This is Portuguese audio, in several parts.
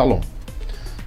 Shalom.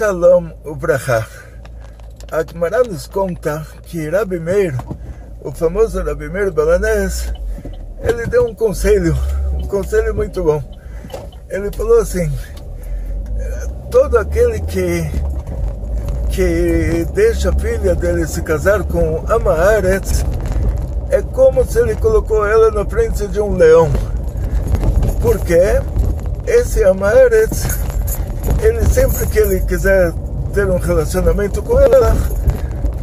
Shalom Ubraha. A Gemara nos conta que Rabi Meir, o famoso Rabi Meir Balanés, ele deu um conselho, um conselho muito bom. Ele falou assim: todo aquele que que deixa a filha dele se casar com Ama Aretz, é como se ele colocou ela na frente de um leão. Porque esse Ama Aretz ele sempre que ele quiser ter um relacionamento com ela,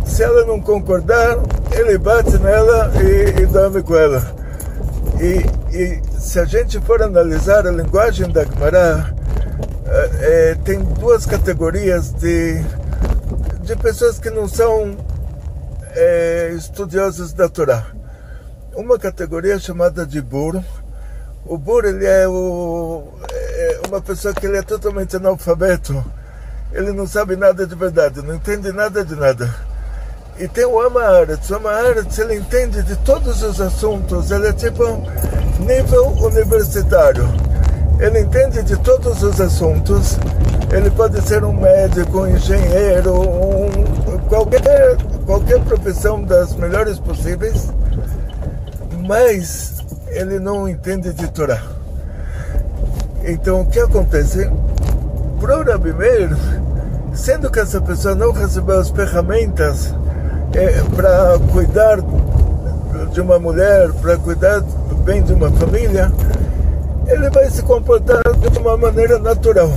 se ela não concordar, ele bate nela e, e dorme com ela. E, e, se a gente for analisar a linguagem da Gemara, é, é, tem duas categorias de, de pessoas que não são é, da Torá. Uma categoria chamada de burro. O burro ele é o, uma pessoa que ele é totalmente analfabeto, ele não sabe nada de verdade, não entende nada de nada. E tem o Amaharetz, o Amaharetz ele entende de todos os assuntos, ele é tipo nível universitário. Ele entende de todos os assuntos, ele pode ser um médico, um engenheiro, um, qualquer, qualquer profissão das melhores possíveis, mas ele não entende de Torá. Então, o que acontece? Para o Rabi Meir, sendo que essa pessoa não recebeu as ferramentas é, para cuidar de uma mulher, para cuidar do bem de uma família, ele vai se comportar de uma maneira natural.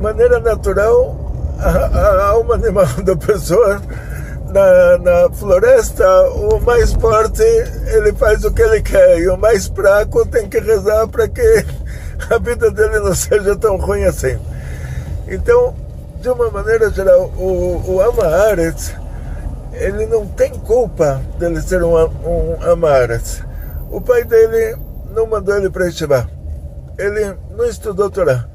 Maneira natural, a, a alma animal da pessoa na, na, floresta, o mais forte ele faz o que ele quer e o mais fraco tem que rezar para que a vida dele não seja tão ruim assim. Então, de uma maneira geral, o, o Amaharetz, ele não tem culpa dele ser um, um Amaharetz. O pai dele não mandou ele para Yeshiva. Ele não estudou Torá.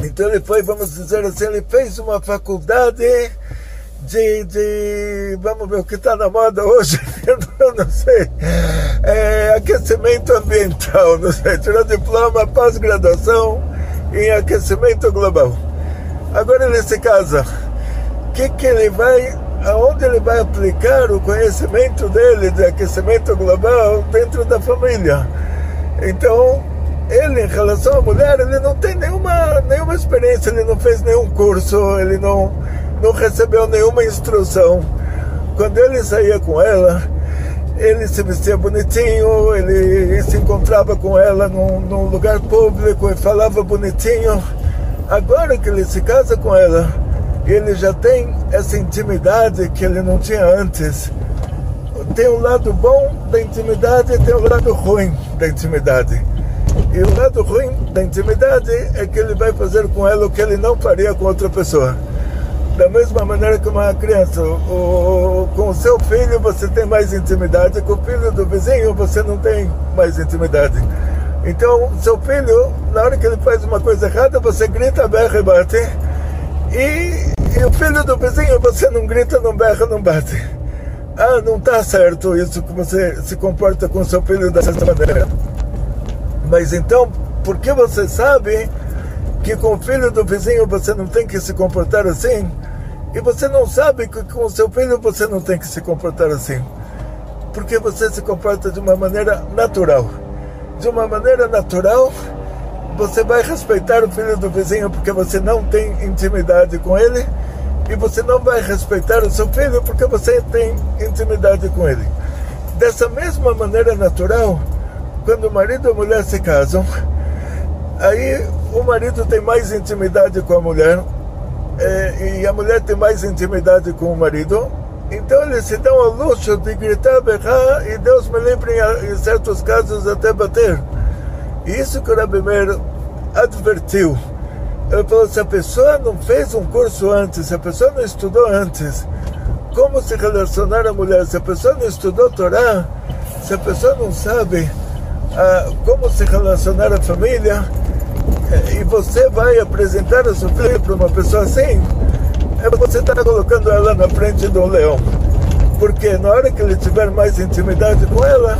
Então ele foi, vamos dizer assim, ele fez uma faculdade de, de vamos ver o que está na moda hoje, não sei, é, aquecimento ambiental, não sei, tirou diploma, pós-graduação em aquecimento global. Agora ele se casa, o que, que ele vai, aonde ele vai aplicar o conhecimento dele de aquecimento global dentro da família? Então, ele em relação à mulher, ele não tem nenhuma, nenhuma experiência, ele não fez nenhum curso, ele não não recebeu nenhuma instrução. Quando ele saía com ela, ele se vestia bonitinho, ele se encontrava com ela num, num lugar público e falava bonitinho. Agora que ele se casa com ela, ele já tem essa intimidade que ele não tinha antes. Tem um lado bom da intimidade e tem um lado ruim da intimidade. E o lado ruim da intimidade é que ele vai fazer com ela o que ele não faria com outra pessoa Da mesma maneira que uma criança, o, com o seu filho você tem mais intimidade, com o filho do vizinho você não tem mais intimidade. Então, seu filho, na hora que ele faz uma coisa errada, você grita, berra e bate. E, e o filho do vizinho, você não grita, não berra, não bate. Ah, não está certo isso que você se comporta com seu filho dessa maneira. Mas então, por que você sabe que com o filho do vizinho você não tem que se comportar assim? E você não sabe que com o seu filho você não tem que se comportar assim? Porque você se comporta de uma maneira natural. De uma maneira natural, você vai respeitar o filho do vizinho porque você não tem intimidade com ele e você não vai respeitar o seu filho porque você tem intimidade com ele. Dessa mesma maneira natural, quando o marido e a mulher se casam, aí o marido tem mais intimidade com a mulher é, e a mulher tem mais intimidade com o marido. Então eles se dão ao luxo de gritar, berrar e Deus me livre em certos casos até bater. E isso que o Rabi Meir advertiu. Ele falou: se a pessoa não fez um curso antes, se a pessoa não estudou antes, como se relacionar à mulher, se a pessoa não estudou Torá, se a pessoa não sabe ah, como se relacionar à família, e você vai apresentar a sua filha para uma pessoa assim, é você está colocando ela na frente de um leão. Porque na hora que ele tiver mais intimidade com ela,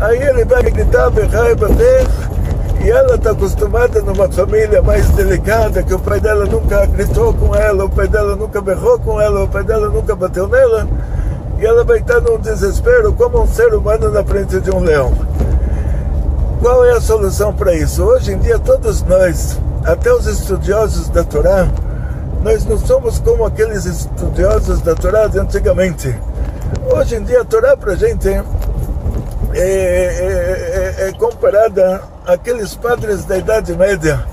aí ele vai gritar, berrar e bater e ela está acostumada numa família mais delicada, que o pai dela nunca gritou com ela, o pai dela nunca berrou com ela, o pai dela nunca bateu nela. E ela vai estar num desespero como um ser humano na frente de um leão. Qual é a solução para isso? Hoje em dia, todos nós, até os estudiosos da Torá, nós não somos como aqueles estudiosos da Torá de antigamente. Hoje em dia, a Torá para a gente é, é, é, é comparada aqueles padres da Idade Média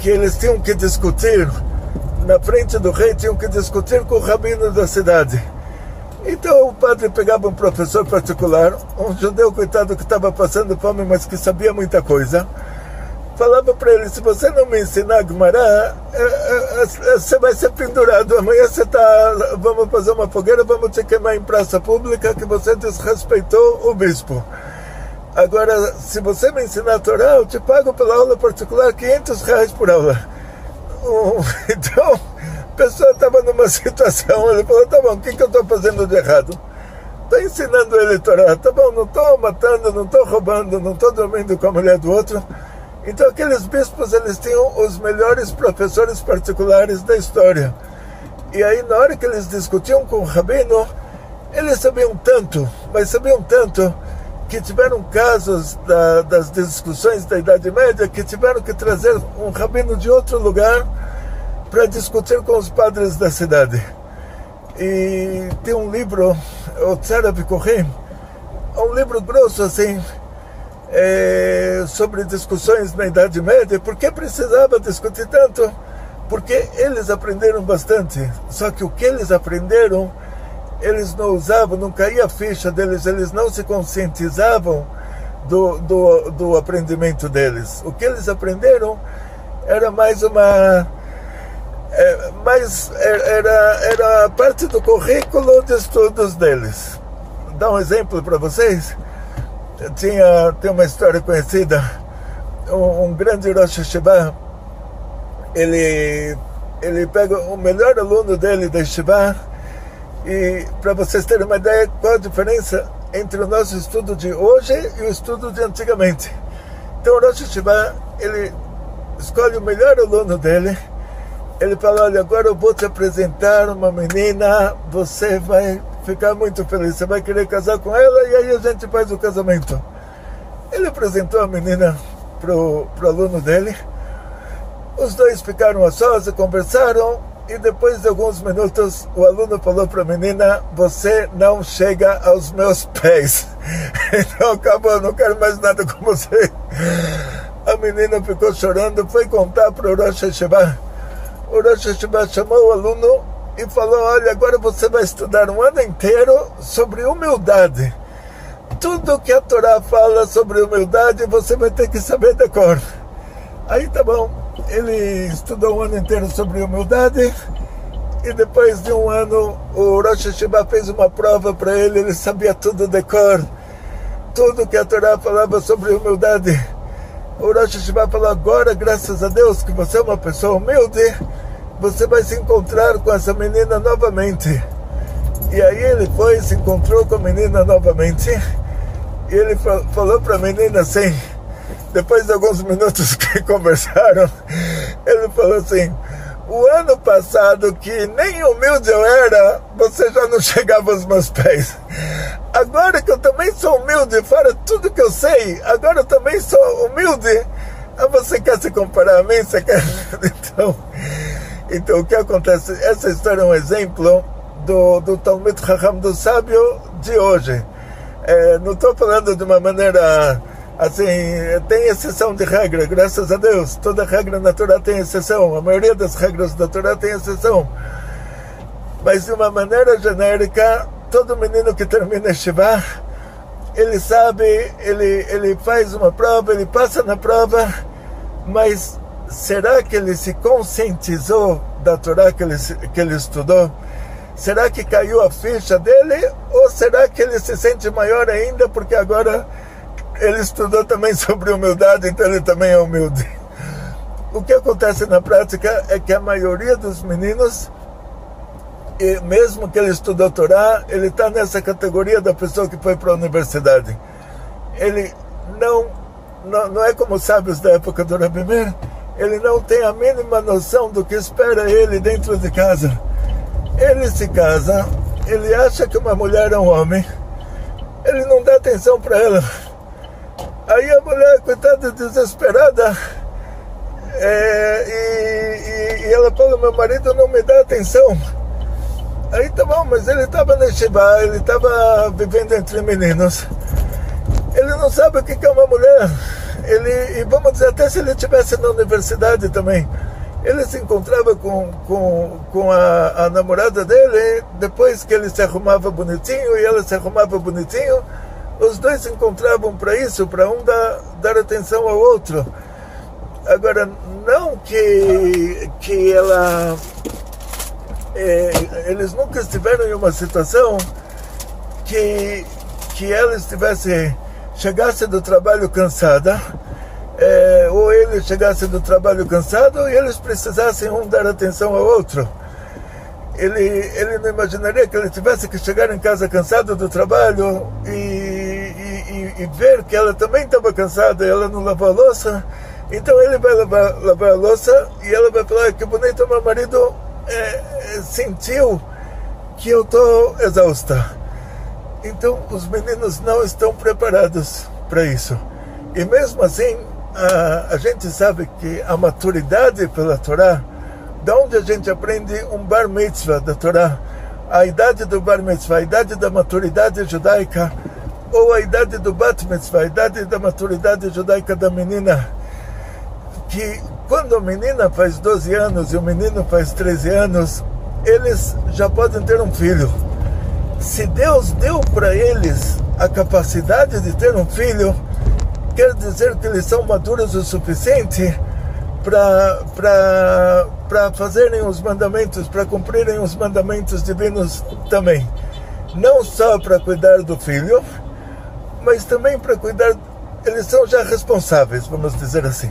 que eles tinham que discutir na frente do rei, tinham que discutir com o rabino da cidade. Então o padre pegava um professor particular, um judeu coitado que estava passando fome, mas que sabia muita coisa. Falava para ele: se você não me ensinar Gumará, é, é, é, você vai ser pendurado. Amanhã você tá, vamos fazer uma fogueira, vamos te queimar em praça pública que você desrespeitou o bispo. Agora, se você me ensinar a Torá, eu te pago pela aula particular 500 reais por aula. Então, pessoa estava numa situação, ele falou, tá bom, o que, que eu estou fazendo de errado? Estou ensinando ele a Torá, tá bom, não estou matando, não estou roubando, não estou dormindo com a mulher do outro. Então aqueles bispos, eles tinham os melhores professores particulares da história. E aí, na hora que eles discutiam com o rabino, eles sabiam tanto, mas sabiam tanto que tiveram casos da, das discussões da Idade Média que tiveram que trazer um rabino de outro lugar para discutir com os padres da cidade. E tem um livro, o Tzara Bikorim, é um livro grosso assim, é, sobre discussões na Idade Média. Por que precisava discutir tanto? Porque eles aprenderam bastante. Só que o que eles aprenderam eles não usavam, não caía a ficha deles, eles não se conscientizavam do, do, do aprendimento deles. O que eles aprenderam era mais uma. É, mais, é, era, era parte do currículo de estudos deles. Vou dar um exemplo para vocês. Tinha, tem uma história conhecida. Um, um grande Rosh Hashanah, ele, ele pega o melhor aluno dele da Shiva e para vocês terem uma ideia, qual a diferença entre o nosso estudo de hoje e o estudo de antigamente. Então o Rosh Hashanah, ele escolhe o melhor aluno dele, ele fala, olha, agora eu vou te apresentar uma menina, você vai ficar muito feliz, você vai querer casar com ela e aí a gente faz o casamento. Ele apresentou a menina pro, pro aluno dele, os dois ficaram a sós e conversaram, e depois de alguns minutos, o aluno falou para a menina: Você não chega aos meus pés. Então acabou, não quero mais nada com você. A menina ficou chorando, foi contar para o Rosh Hashanah. O Rosh Hashanah chamou o aluno e falou: Olha, agora você vai estudar um ano inteiro sobre humildade. Tudo que a Torá fala sobre humildade, você vai ter que saber de cor. Aí tá bom ele estudou um ano inteiro sobre humildade e depois de um ano o Rosh Hashiva fez uma prova para ele, ele sabia tudo de cor, tudo que a Torá falava sobre humildade. O Rosh Hashiva falou, agora graças a Deus que você é uma pessoa humilde, você vai se encontrar com essa menina novamente. E aí ele foi, se encontrou com a menina novamente, e ele falou para a menina assim, depois de alguns minutos que conversaram, ele falou assim, o ano passado, que nem humilde eu era, você já não chegava aos meus pés. Agora que eu também sou humilde, fora tudo que eu sei, agora eu também sou humilde. Ah, você quer se comparar a mim? Você quer... Então, então o que acontece? Essa história é um exemplo do, do Talmud Raham, do sábio de hoje. É, não estou falando de uma maneira assim, tem exceção de regra, graças a Deus. Toda regra na Torá tem exceção, a maioria das regras da Torá tem exceção. Mas de uma maneira genérica, todo menino que termina Shiva, ele sabe, ele, ele faz uma prova, ele passa na prova, mas será que ele se conscientizou da Torá que ele, que ele estudou? Será que caiu a ficha dele? Ou será que ele se sente maior ainda porque agora ele estudou também sobre humildade, então ele também é humilde. O que acontece na prática é que a maioria dos meninos, mesmo que ele estudou Torá, ele está nessa categoria da pessoa que foi para a universidade. Ele não, não, não é como os sábios da época do Rabi Meir, ele não tem a mínima noção do que espera ele dentro de casa. Ele se casa, ele acha que uma mulher é um homem, ele não dá atenção para ela Aí a mulher, coitada, desesperada, é, e, e, e, ela falou: Meu marido não me dá atenção. Aí tá bom, mas ele estava no Shiba, ele estava vivendo entre meninos. Ele não sabe o que é uma mulher. Ele, e vamos dizer, até se ele estivesse na universidade também, ele se encontrava com, com, com a, a namorada dele, depois que ele se arrumava bonitinho e ela se arrumava bonitinho os dois se encontravam para isso, para um dar, dar atenção ao outro. Agora, não que, que ela. É, eles nunca estiveram em uma situação que, que ela estivesse. chegasse do trabalho cansada, é, ou ele chegasse do trabalho cansado e eles precisassem um dar atenção ao outro. Ele, ele não imaginaria que ele tivesse que chegar em casa cansado do trabalho e e, ver que ela também estava cansada, ela não lavou a louça, então ele vai lavar, lavar a louça e ela vai falar que bonito meu marido é, é, sentiu que eu estou exausta. Então os meninos não estão preparados para isso. E mesmo assim, a, a gente sabe que a maturidade pela Torá, da onde a gente aprende um bar mitzvah da Torá, a idade do bar mitzvah, a idade da maturidade judaica, ou a idade do Bat Mitzvah, a idade da maturidade judaica da menina, que quando a menina faz 12 anos e o menino faz 13 anos, eles já podem ter um filho. Se Deus deu para eles a capacidade de ter um filho, quer dizer que eles são maduros o suficiente para fazerem os mandamentos, para cumprirem os mandamentos divinos também. Não só para cuidar do filho, mas também para cuidar, eles são já responsáveis, vamos dizer assim.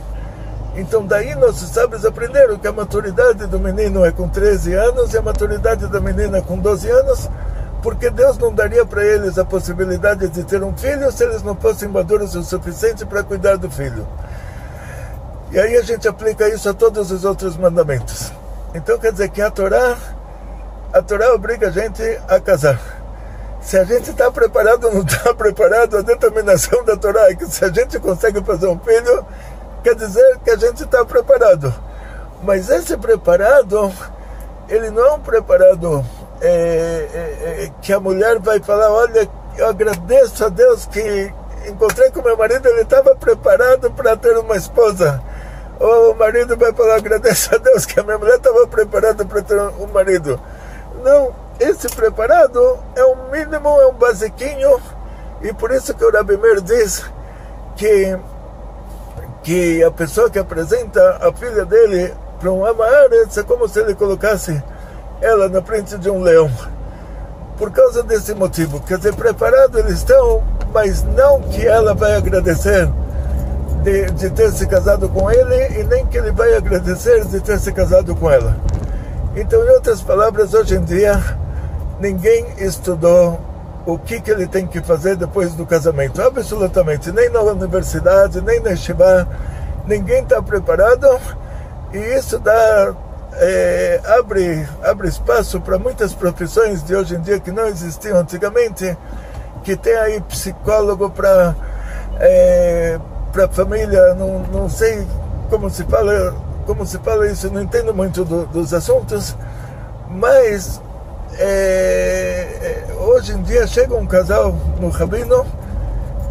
Então daí nossos sábios aprenderam que a maturidade do menino é com 13 anos e a maturidade da menina com 12 anos, porque Deus não daria para eles a possibilidade de ter um filho se eles não fossem maduros o suficiente para cuidar do filho. E aí a gente aplica isso a todos os outros mandamentos. Então quer dizer que a Torá, a Torá obriga a gente a casar. Se a gente está preparado ou não está preparado, a determinação da Torá é que se a gente consegue fazer um filho, quer dizer que a gente está preparado. Mas esse preparado, ele não é um preparado é, é, é, que a mulher vai falar, olha, eu agradeço a Deus que encontrei com meu marido, ele estava preparado para ter uma esposa. Ou o marido vai falar, agradeço a Deus que a minha mulher estava preparada para ter um marido. Não, esse preparado é um mínimo, é um basiquinho, e por isso que o Rabi Meir diz que, que a pessoa que apresenta a filha dele para um Amaretz é como se ele colocasse ela na frente de um leão. Por causa desse motivo. Quer dizer, preparado eles estão, mas não que ela vai agradecer de, de ter se casado com ele e nem que ele vai agradecer de ter se casado com ela. Então, em outras palavras, hoje em dia, ninguém estudou o que, que ele tem que fazer depois do casamento. Absolutamente. Nem na universidade, nem na Shiva. Ninguém está preparado. E isso dá, é, abre, abre espaço para muitas profissões de hoje em dia que não existiam antigamente. Que tem aí psicólogo para é, para família. Não, não sei como se fala como se fala isso. Não entendo muito do, dos assuntos. Mas é, é, hoje em dia chega um casal no Rabino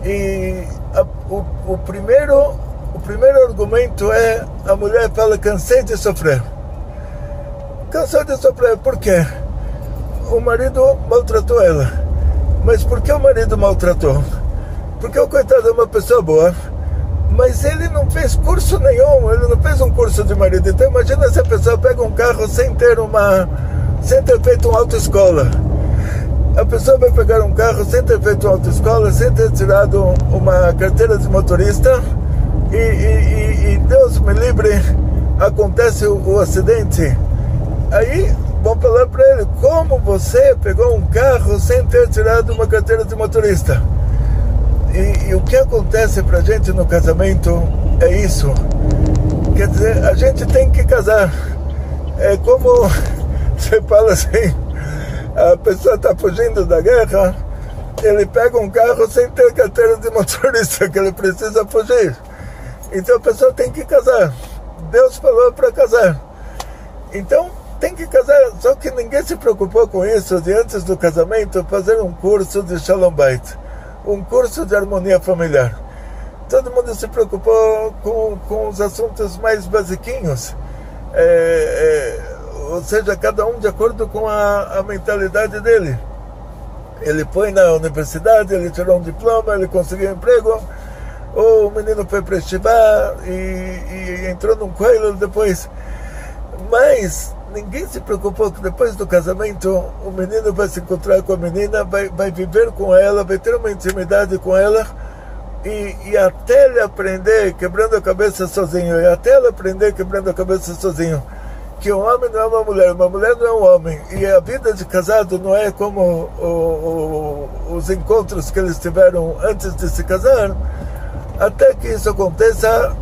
e a, o, o, primeiro, o primeiro argumento é a mulher fala cansei de sofrer. Cansei de sofrer, por quê? O marido maltratou ela. Mas por que o marido maltratou? Porque o coitado é uma pessoa boa, mas ele não fez curso nenhum, ele não fez um curso de marido. Então imagina se a pessoa pega um carro sem ter uma sem ter feito uma autoescola. A pessoa vai pegar um carro sem ter feito uma autoescola, sem ter tirado uma carteira de motorista e, e, e Deus me livre, acontece o, o acidente. Aí vão falar para ele: como você pegou um carro sem ter tirado uma carteira de motorista? E, e o que acontece para a gente no casamento é isso. Quer dizer, a gente tem que casar. É como você fala assim, a pessoa está fugindo da guerra, ele pega um carro sem ter carteira de motorista, que ele precisa fugir. Então a pessoa tem que casar. Deus falou para casar. Então tem que casar, só que ninguém se preocupou com isso de antes do casamento fazer um curso de Shalom Bait, um curso de harmonia familiar. Todo mundo se preocupou com, com os assuntos mais basiquinhos. É, é, ou seja, cada um de acordo com a, a mentalidade dele. Ele foi na universidade, ele tirou um diploma, ele conseguiu um emprego, ou o menino foi para estivar e, e, entrou num coelho depois. Mas ninguém se preocupou que depois do casamento o menino vai se encontrar com a menina, vai, vai viver com ela, vai ter uma intimidade com ela. E, e, até ele aprender quebrando a cabeça sozinho, e até ele aprender quebrando a cabeça sozinho, que um homem não é uma mulher, uma mulher não é um homem. E a vida de casado não é como o, o, os encontros que eles tiveram antes de se casar. Até que isso aconteça,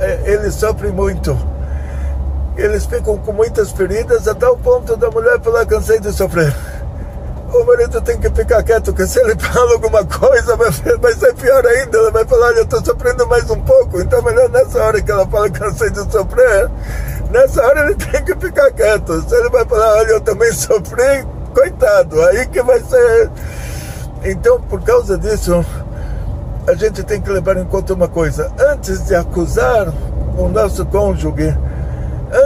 é, eles sofrem muito. Eles ficam com muitas feridas, até o ponto da mulher falar: cansei de sofrer. O marido tem que ficar quieto, porque se ele fala alguma coisa, vai, vai ser pior ainda. Ela vai falar: eu estou sofrendo mais um pouco. Então, melhor nessa hora que ela fala: cansei de sofrer nessa hora ele tem que ficar quieto. Se ele vai falar, olha, eu também sofri, coitado, aí que vai ser. Então, por causa disso, a gente tem que levar em conta uma coisa: antes de acusar o nosso cônjuge,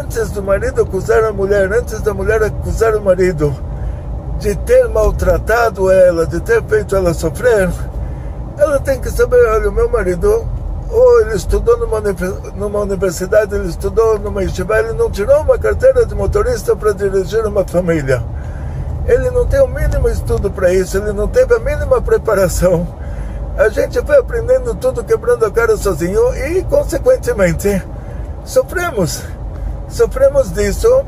antes do marido acusar a mulher, antes da mulher acusar o marido de ter maltratado ela, de ter feito ela sofrer, ela tem que saber: olha, o meu marido ou ele estudou numa, numa universidade, ele estudou numa yeshiva, ele não tirou uma carteira de motorista para dirigir uma família. Ele não tem o mínimo estudo para isso, ele não teve a mínima preparação. A gente foi aprendendo tudo quebrando a cara sozinho e, consequentemente, sofremos. Sofremos disso.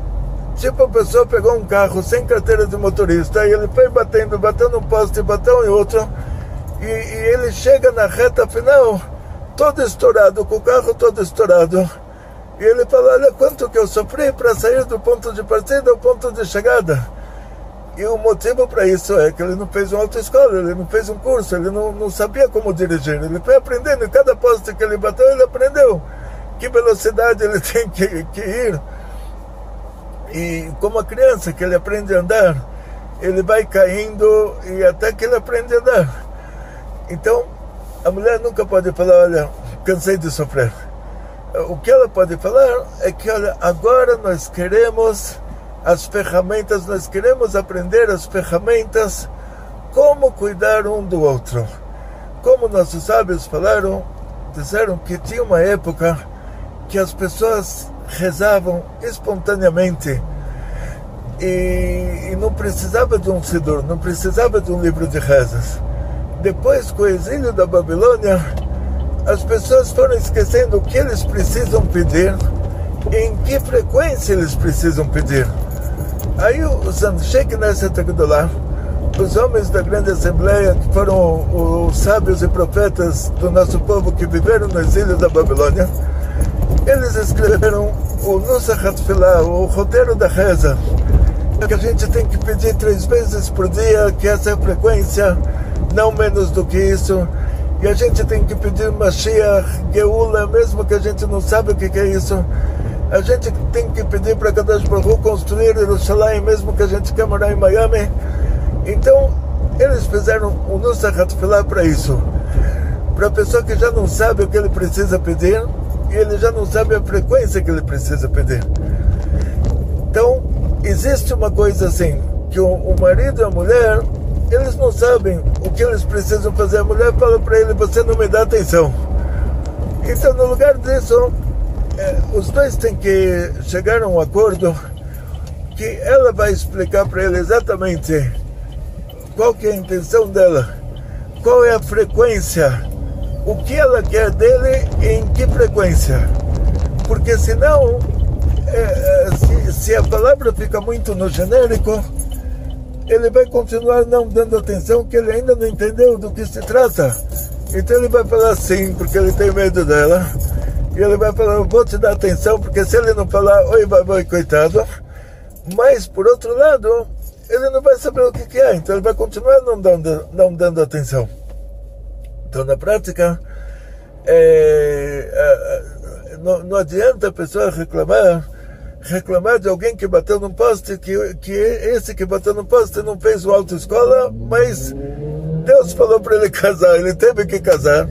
Tipo, a pessoa pegou um carro sem carteira de motorista e ele foi batendo, batendo um poste, bateu em outro, e, e ele chega na reta final todo estourado, com o carro todo estourado. E ele fala, olha quanto que eu sofri para sair do ponto de partida ao ponto de chegada. E o motivo para isso é que ele não fez uma autoescola, ele não fez um curso, ele não, não sabia como dirigir. Ele foi aprendendo, em cada poste que ele bateu, ele aprendeu que velocidade ele tem que, que ir. E como a criança que ele aprende a andar, ele vai caindo e até que ele aprende a andar. Então, a mulher nunca pode falar, olha, cansei de sofrer. O que ela pode falar é que, olha, agora nós queremos as ferramentas, nós queremos aprender as ferramentas como cuidar um do outro. Como nossos sábios falaram, disseram que tinha uma época que as pessoas rezavam espontaneamente e, e não precisava de um Sidur, não precisava de um livro de rezas. Depois, com o exílio da Babilônia, as pessoas foram esquecendo o que eles precisam pedir, em que frequência eles precisam pedir. Aí os Anshek Neset Agdolah, os homens da grande assembleia, que foram os sábios e profetas do nosso povo que viveram no exílio da Babilônia, eles escreveram o Nusachat Filah, o roteiro da reza, que a gente tem que pedir três vezes por dia, que essa é a frequência, não menos do que isso. E a gente tem que pedir Mashiach, Geula, mesmo que a gente não sabe o que é isso. A gente tem que pedir para Kadosh Baruch construir Jerusalém, mesmo que a gente quer morar em Miami. Então, eles fizeram o Nusachat Filah para isso. Para a pessoa que já não sabe o que ele precisa pedir, e ele já não sabe a frequência que ele precisa pedir. Então, existe uma coisa assim, que o marido e a mulher, eles não sabem o que eles precisam fazer. A mulher fala para ele, você não me dá atenção. Então, no lugar disso, é, os dois têm que chegar a um acordo que ela vai explicar para ele exatamente qual que é a intenção dela, qual é a frequência, o que ela quer dele e em que frequência. Porque senão é, se, se a palavra fica muito no genérico, ele vai continuar não dando atenção, que ele ainda não entendeu do que se trata. Então ele vai falar sim, porque ele tem medo dela. E ele vai falar, vou te dar atenção, porque se ele não falar, oi, vai, coitado. Mas, por outro lado, ele não vai saber o que, que é, então ele vai continuar não dando, não dando atenção. Então, na prática, é, é, não, não adianta a pessoa reclamar reclamar de alguém que bateu num poste, que, que esse que bateu no poste não fez uma autoescola, mas Deus falou para ele casar, ele teve que casar.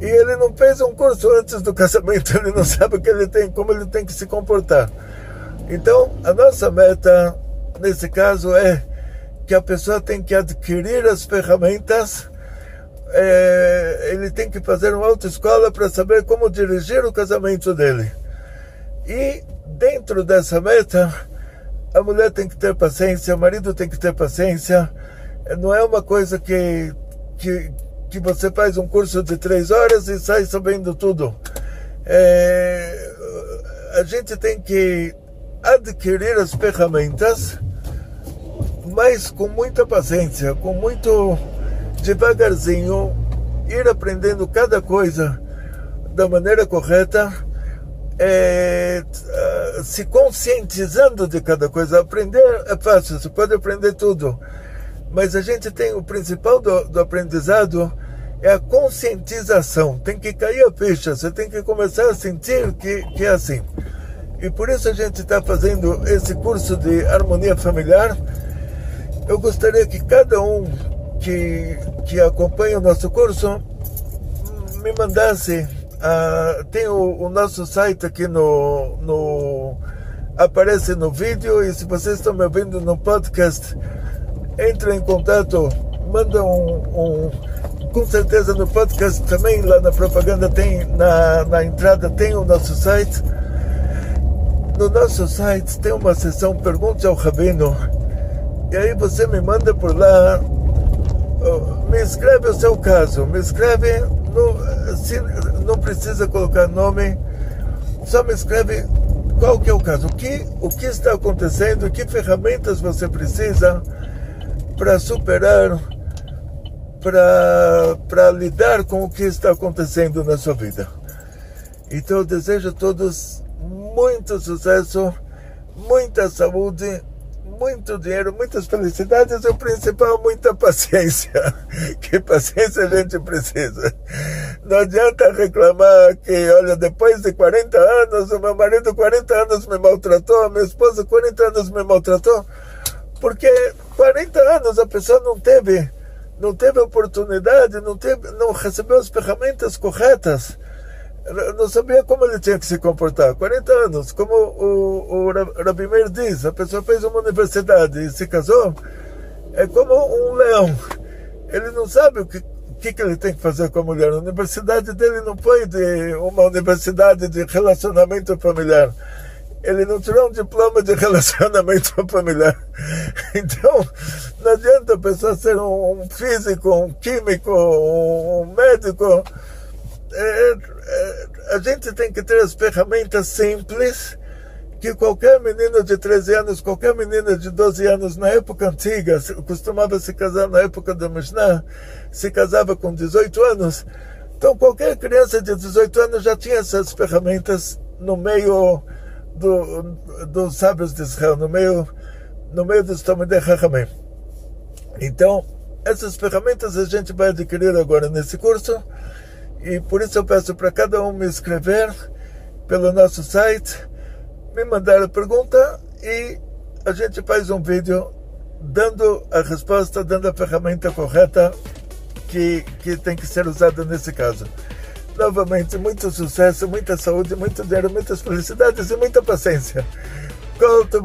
E ele não fez um curso antes do casamento, ele não sabe o que ele tem, como ele tem que se comportar. Então, a nossa meta nesse caso é que a pessoa tem que adquirir as ferramentas, é, ele tem que fazer uma autoescola para saber como dirigir o casamento dele. E dentro dessa meta, a mulher tem que ter paciência, o marido tem que ter paciência. Não é uma coisa que, que, que você faz um curso de três horas e sai sabendo tudo. É, a gente tem que adquirir as ferramentas, mas com muita paciência, com muito devagarzinho, ir aprendendo cada coisa da maneira correta é, se conscientizando de cada coisa. Aprender é fácil, você pode aprender tudo. Mas a gente tem o principal do, do aprendizado é a conscientização. Tem que cair a ficha, você tem que começar a sentir que, que é assim. E por isso a gente está fazendo esse curso de harmonia familiar. Eu gostaria que cada um que, que acompanha o nosso curso me mandasse ah, tem o, o, nosso site aqui no, no. aparece no vídeo e se vocês estão me ouvindo no podcast, entre em contato, manda um, um com certeza no podcast também, lá na propaganda tem, na, na entrada tem o nosso site. No nosso site tem uma seção Pergunte ao Rabino. E aí você me manda por lá, me escreve o seu caso, me escreve não, se, não precisa colocar nome, só me escreve qual que é o caso, o que, o que está acontecendo, que ferramentas você precisa para superar, para lidar com o que está acontecendo na sua vida. Então eu desejo a todos muito sucesso, muita saúde, muito dinheiro, muitas felicidades o principal, muita paciência. Que paciência a gente precisa. Não adianta reclamar que, olha, depois de 40 anos, o meu marido 40 anos me maltratou, a minha esposa 40 anos me maltratou, porque 40 anos a pessoa não teve, não teve oportunidade, não, teve, não recebeu as ferramentas corretas não sabia como ele tinha que se comportar. 40 anos, como o, o Rabi Meir diz, a pessoa fez uma universidade e se casou, é como um leão. Ele não sabe o que, que, que ele tem que fazer com a mulher. A universidade dele não foi de uma universidade de relacionamento familiar. ele não tirou um diploma de relacionamento familiar. Então, não adianta a pessoa ser um, físico, um químico, um, médico. É, é, a gente tem que ter as ferramentas simples que qualquer menino de 13 anos, qualquer menina de 12 anos, na época antiga, costumava se casar na época da Mishnah, se casava com 18 anos. Então, qualquer criança de 18 anos já tinha essas ferramentas no meio do, dos sábios de Israel, no meio, no meio dos Talmudei Chachamim. Então, essas ferramentas a gente vai adquirir agora nesse curso e por isso eu peço para cada um me escrever pelo nosso site, me mandar a pergunta e a gente faz um vídeo dando a resposta, dando a ferramenta correta que, que tem que ser usada nesse caso novamente muito sucesso, muita saúde, muito dinheiro, muitas felicidades e muita paciência. Kol tu